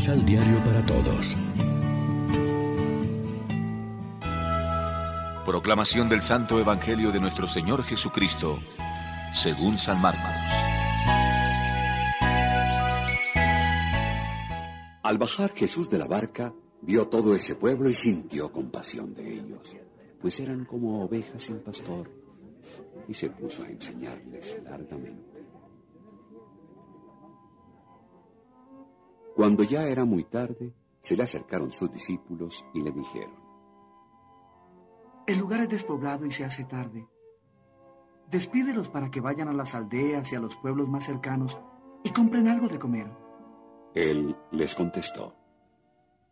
Misal Diario para Todos. Proclamación del Santo Evangelio de nuestro Señor Jesucristo, según San Marcos. Al bajar Jesús de la barca, vio todo ese pueblo y sintió compasión de ellos, pues eran como ovejas sin pastor, y se puso a enseñarles largamente. Cuando ya era muy tarde, se le acercaron sus discípulos y le dijeron, El lugar es despoblado y se hace tarde. Despídelos para que vayan a las aldeas y a los pueblos más cercanos y compren algo de comer. Él les contestó,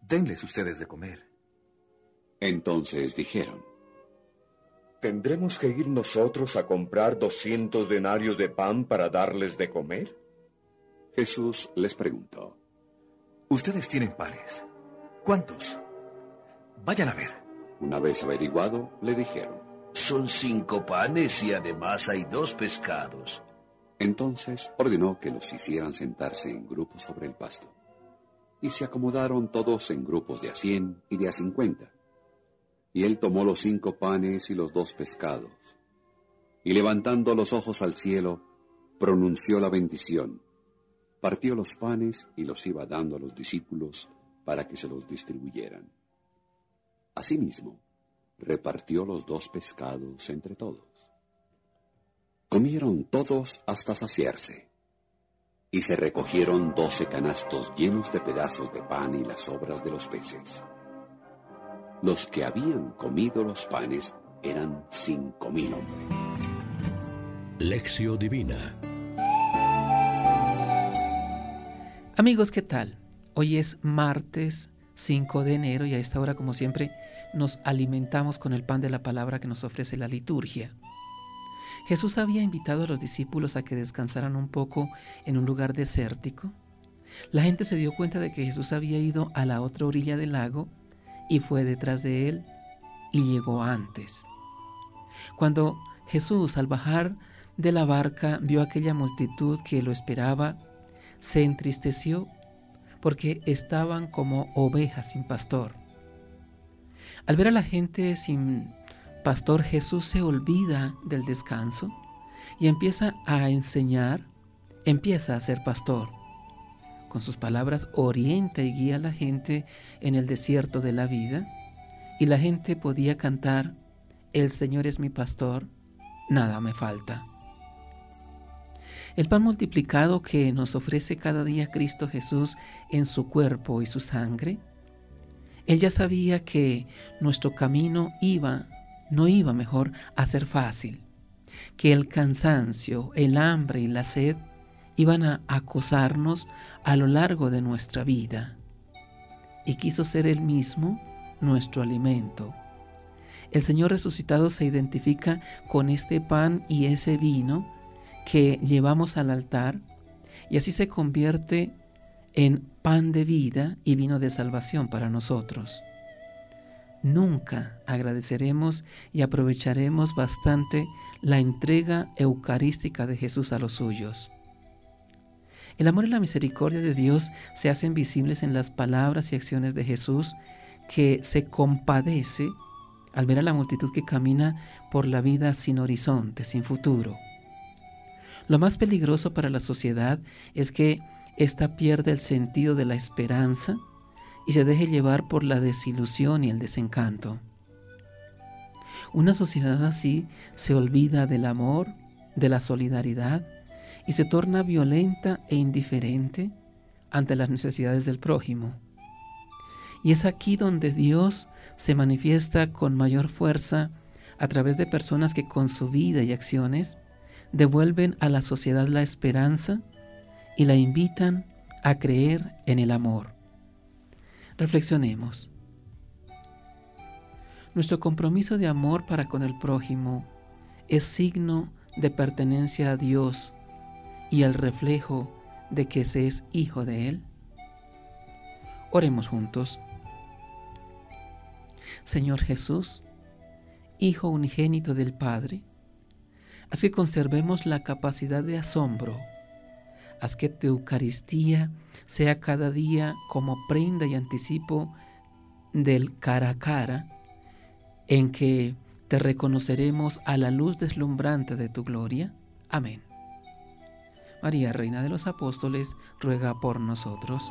Denles ustedes de comer. Entonces dijeron, ¿Tendremos que ir nosotros a comprar doscientos denarios de pan para darles de comer? Jesús les preguntó, Ustedes tienen panes. ¿Cuántos? Vayan a ver. Una vez averiguado, le dijeron, Son cinco panes y además hay dos pescados. Entonces ordenó que los hicieran sentarse en grupos sobre el pasto. Y se acomodaron todos en grupos de a cien y de a cincuenta. Y él tomó los cinco panes y los dos pescados. Y levantando los ojos al cielo, pronunció la bendición partió los panes y los iba dando a los discípulos para que se los distribuyeran. Asimismo, repartió los dos pescados entre todos. Comieron todos hasta saciarse, y se recogieron doce canastos llenos de pedazos de pan y las sobras de los peces. Los que habían comido los panes eran cinco mil hombres. Lección Divina Amigos, ¿qué tal? Hoy es martes 5 de enero y a esta hora, como siempre, nos alimentamos con el pan de la palabra que nos ofrece la liturgia. Jesús había invitado a los discípulos a que descansaran un poco en un lugar desértico. La gente se dio cuenta de que Jesús había ido a la otra orilla del lago y fue detrás de él y llegó antes. Cuando Jesús al bajar de la barca vio aquella multitud que lo esperaba, se entristeció porque estaban como ovejas sin pastor. Al ver a la gente sin pastor, Jesús se olvida del descanso y empieza a enseñar, empieza a ser pastor. Con sus palabras orienta y guía a la gente en el desierto de la vida y la gente podía cantar, El Señor es mi pastor, nada me falta. El pan multiplicado que nos ofrece cada día Cristo Jesús en su cuerpo y su sangre, Él ya sabía que nuestro camino iba, no iba mejor a ser fácil, que el cansancio, el hambre y la sed iban a acosarnos a lo largo de nuestra vida. Y quiso ser Él mismo nuestro alimento. El Señor resucitado se identifica con este pan y ese vino que llevamos al altar y así se convierte en pan de vida y vino de salvación para nosotros. Nunca agradeceremos y aprovecharemos bastante la entrega eucarística de Jesús a los suyos. El amor y la misericordia de Dios se hacen visibles en las palabras y acciones de Jesús que se compadece al ver a la multitud que camina por la vida sin horizonte, sin futuro. Lo más peligroso para la sociedad es que ésta pierda el sentido de la esperanza y se deje llevar por la desilusión y el desencanto. Una sociedad así se olvida del amor, de la solidaridad y se torna violenta e indiferente ante las necesidades del prójimo. Y es aquí donde Dios se manifiesta con mayor fuerza a través de personas que con su vida y acciones devuelven a la sociedad la esperanza y la invitan a creer en el amor. Reflexionemos. Nuestro compromiso de amor para con el prójimo es signo de pertenencia a Dios y el reflejo de que se es hijo de Él. Oremos juntos. Señor Jesús, Hijo unigénito del Padre, Así que conservemos la capacidad de asombro Haz que tu Eucaristía sea cada día como prenda y anticipo del cara a cara en que te reconoceremos a la luz deslumbrante de tu gloria. Amén. María, Reina de los Apóstoles, ruega por nosotros.